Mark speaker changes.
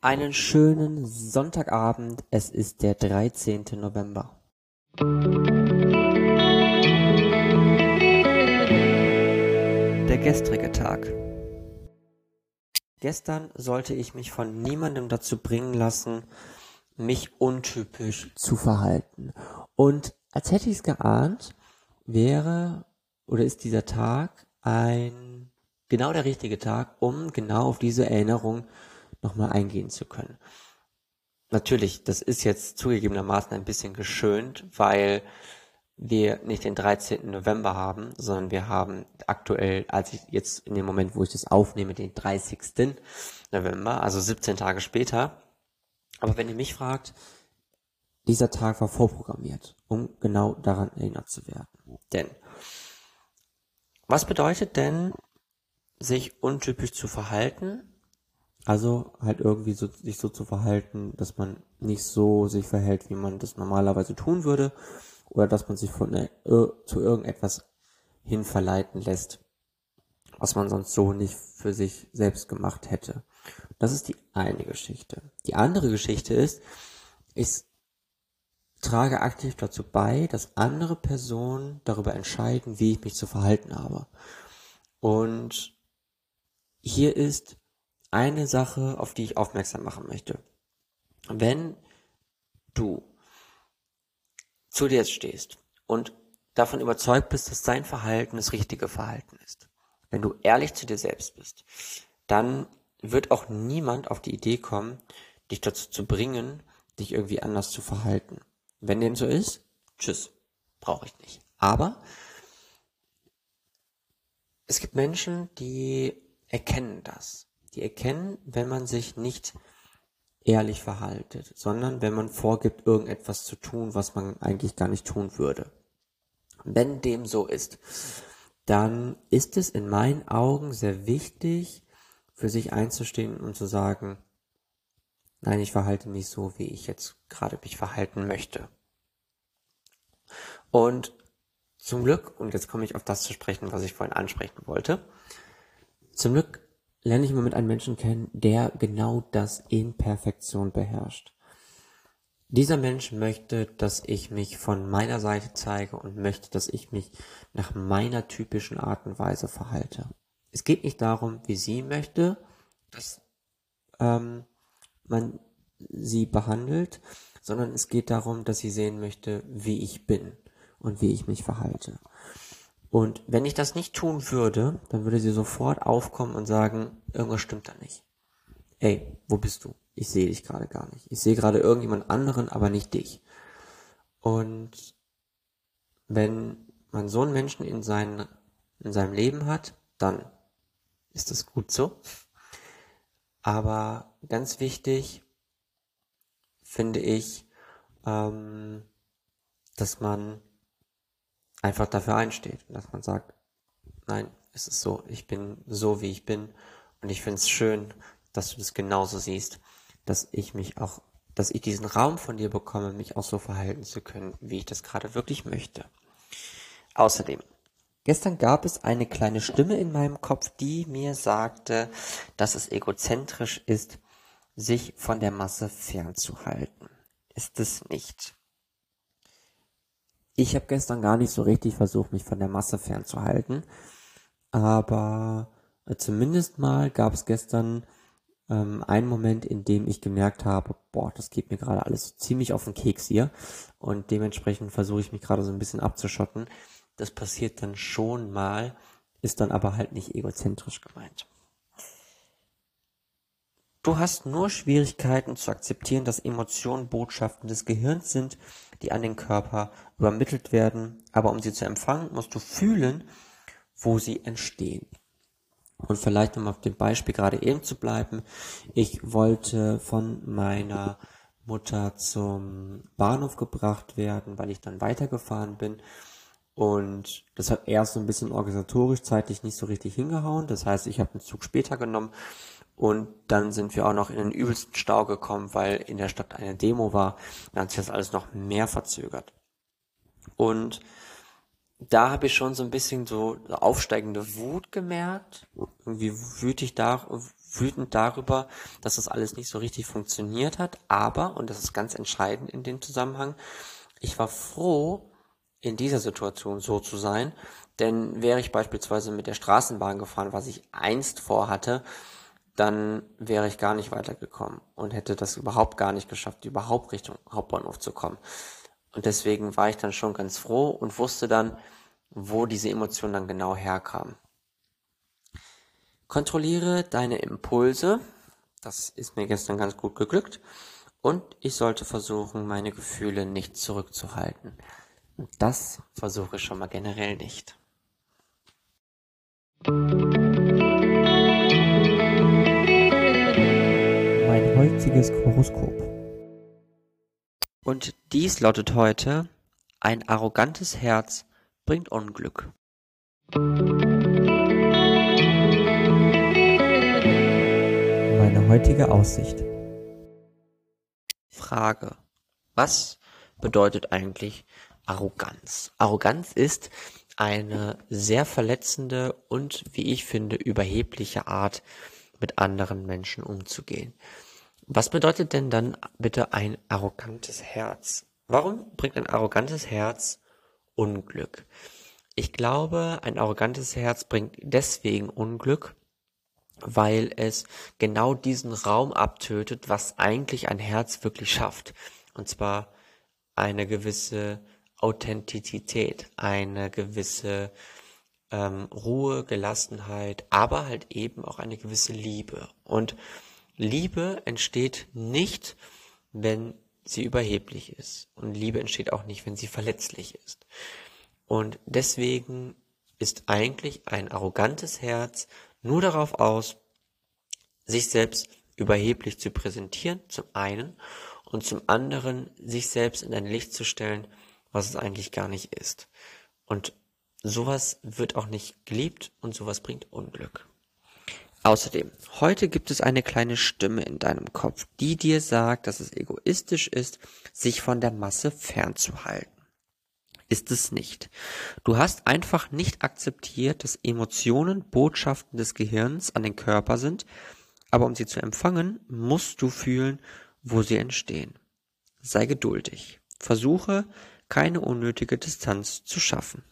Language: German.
Speaker 1: Einen schönen Sonntagabend. Es ist der 13. November. Der gestrige Tag. Gestern sollte ich mich von niemandem dazu bringen lassen, mich untypisch zu verhalten. Und als hätte ich es geahnt, wäre oder ist dieser Tag ein genau der richtige Tag, um genau auf diese Erinnerung nochmal eingehen zu können. Natürlich, das ist jetzt zugegebenermaßen ein bisschen geschönt, weil wir nicht den 13. November haben, sondern wir haben aktuell, als ich jetzt in dem Moment, wo ich das aufnehme, den 30. November, also 17 Tage später. Aber wenn ihr mich fragt, dieser Tag war vorprogrammiert, um genau daran erinnert zu werden. Denn was bedeutet denn, sich untypisch zu verhalten? Also halt irgendwie so, sich so zu verhalten, dass man nicht so sich verhält, wie man das normalerweise tun würde, oder dass man sich von äh, zu irgendetwas hin verleiten lässt, was man sonst so nicht für sich selbst gemacht hätte. Das ist die eine Geschichte. Die andere Geschichte ist, ich trage aktiv dazu bei, dass andere Personen darüber entscheiden, wie ich mich zu verhalten habe. Und hier ist eine Sache, auf die ich aufmerksam machen möchte. Wenn du zu dir stehst und davon überzeugt bist, dass dein Verhalten das richtige Verhalten ist, wenn du ehrlich zu dir selbst bist, dann wird auch niemand auf die Idee kommen, dich dazu zu bringen, dich irgendwie anders zu verhalten. Wenn dem so ist, tschüss, brauche ich nicht. Aber es gibt Menschen, die erkennen das die erkennen, wenn man sich nicht ehrlich verhaltet, sondern wenn man vorgibt, irgendetwas zu tun, was man eigentlich gar nicht tun würde. Wenn dem so ist, dann ist es in meinen Augen sehr wichtig, für sich einzustehen und zu sagen, nein, ich verhalte mich so, wie ich jetzt gerade mich verhalten möchte. Und zum Glück, und jetzt komme ich auf das zu sprechen, was ich vorhin ansprechen wollte, zum Glück lerne ich im Moment einen Menschen kennen, der genau das in Perfektion beherrscht. Dieser Mensch möchte, dass ich mich von meiner Seite zeige und möchte, dass ich mich nach meiner typischen Art und Weise verhalte. Es geht nicht darum, wie sie möchte, dass ähm, man sie behandelt, sondern es geht darum, dass sie sehen möchte, wie ich bin und wie ich mich verhalte. Und wenn ich das nicht tun würde, dann würde sie sofort aufkommen und sagen, irgendwas stimmt da nicht. Ey, wo bist du? Ich sehe dich gerade gar nicht. Ich sehe gerade irgendjemand anderen, aber nicht dich. Und wenn man so einen Menschen in, sein, in seinem Leben hat, dann ist das gut so. Aber ganz wichtig finde ich, ähm, dass man einfach dafür einsteht, dass man sagt, nein, es ist so, ich bin so, wie ich bin und ich finde es schön, dass du das genauso siehst, dass ich mich auch, dass ich diesen Raum von dir bekomme, mich auch so verhalten zu können, wie ich das gerade wirklich möchte. Außerdem, gestern gab es eine kleine Stimme in meinem Kopf, die mir sagte, dass es egozentrisch ist, sich von der Masse fernzuhalten. Ist es nicht. Ich habe gestern gar nicht so richtig versucht, mich von der Masse fernzuhalten. Aber äh, zumindest mal gab es gestern ähm, einen Moment, in dem ich gemerkt habe, boah, das geht mir gerade alles ziemlich auf den Keks hier. Und dementsprechend versuche ich mich gerade so ein bisschen abzuschotten. Das passiert dann schon mal, ist dann aber halt nicht egozentrisch gemeint. Du hast nur Schwierigkeiten zu akzeptieren, dass Emotionen Botschaften des Gehirns sind, die an den Körper übermittelt werden, aber um sie zu empfangen, musst du fühlen, wo sie entstehen. Und vielleicht um auf dem Beispiel gerade eben zu bleiben, ich wollte von meiner Mutter zum Bahnhof gebracht werden, weil ich dann weitergefahren bin. Und das hat erst so ein bisschen organisatorisch zeitlich nicht so richtig hingehauen. Das heißt, ich habe einen Zug später genommen und dann sind wir auch noch in den übelsten Stau gekommen, weil in der Stadt eine Demo war. Dann hat sich das alles noch mehr verzögert. Und da habe ich schon so ein bisschen so aufsteigende Wut gemerkt. Irgendwie wütig da, wütend darüber, dass das alles nicht so richtig funktioniert hat, aber, und das ist ganz entscheidend in dem Zusammenhang, ich war froh, in dieser Situation so zu sein, denn wäre ich beispielsweise mit der Straßenbahn gefahren, was ich einst vorhatte, dann wäre ich gar nicht weitergekommen und hätte das überhaupt gar nicht geschafft, überhaupt Richtung Hauptbahnhof zu kommen. Und deswegen war ich dann schon ganz froh und wusste dann, wo diese Emotion dann genau herkam. Kontrolliere deine Impulse. Das ist mir gestern ganz gut geglückt. Und ich sollte versuchen, meine Gefühle nicht zurückzuhalten. Und das versuche ich schon mal generell nicht.
Speaker 2: Heutiges Horoskop.
Speaker 1: Und dies lautet heute, ein arrogantes Herz bringt Unglück.
Speaker 2: Meine heutige Aussicht.
Speaker 1: Frage. Was bedeutet eigentlich Arroganz? Arroganz ist eine sehr verletzende und, wie ich finde, überhebliche Art, mit anderen Menschen umzugehen. Was bedeutet denn dann bitte ein arrogantes Herz? Warum bringt ein arrogantes Herz Unglück? Ich glaube, ein arrogantes Herz bringt deswegen Unglück, weil es genau diesen Raum abtötet, was eigentlich ein Herz wirklich schafft. Und zwar eine gewisse Authentizität, eine gewisse ähm, Ruhe, Gelassenheit, aber halt eben auch eine gewisse Liebe. Und Liebe entsteht nicht, wenn sie überheblich ist. Und Liebe entsteht auch nicht, wenn sie verletzlich ist. Und deswegen ist eigentlich ein arrogantes Herz nur darauf aus, sich selbst überheblich zu präsentieren, zum einen, und zum anderen sich selbst in ein Licht zu stellen, was es eigentlich gar nicht ist. Und sowas wird auch nicht geliebt und sowas bringt Unglück. Außerdem, heute gibt es eine kleine Stimme in deinem Kopf, die dir sagt, dass es egoistisch ist, sich von der Masse fernzuhalten. Ist es nicht. Du hast einfach nicht akzeptiert, dass Emotionen Botschaften des Gehirns an den Körper sind, aber um sie zu empfangen, musst du fühlen, wo sie entstehen. Sei geduldig. Versuche, keine unnötige Distanz zu schaffen.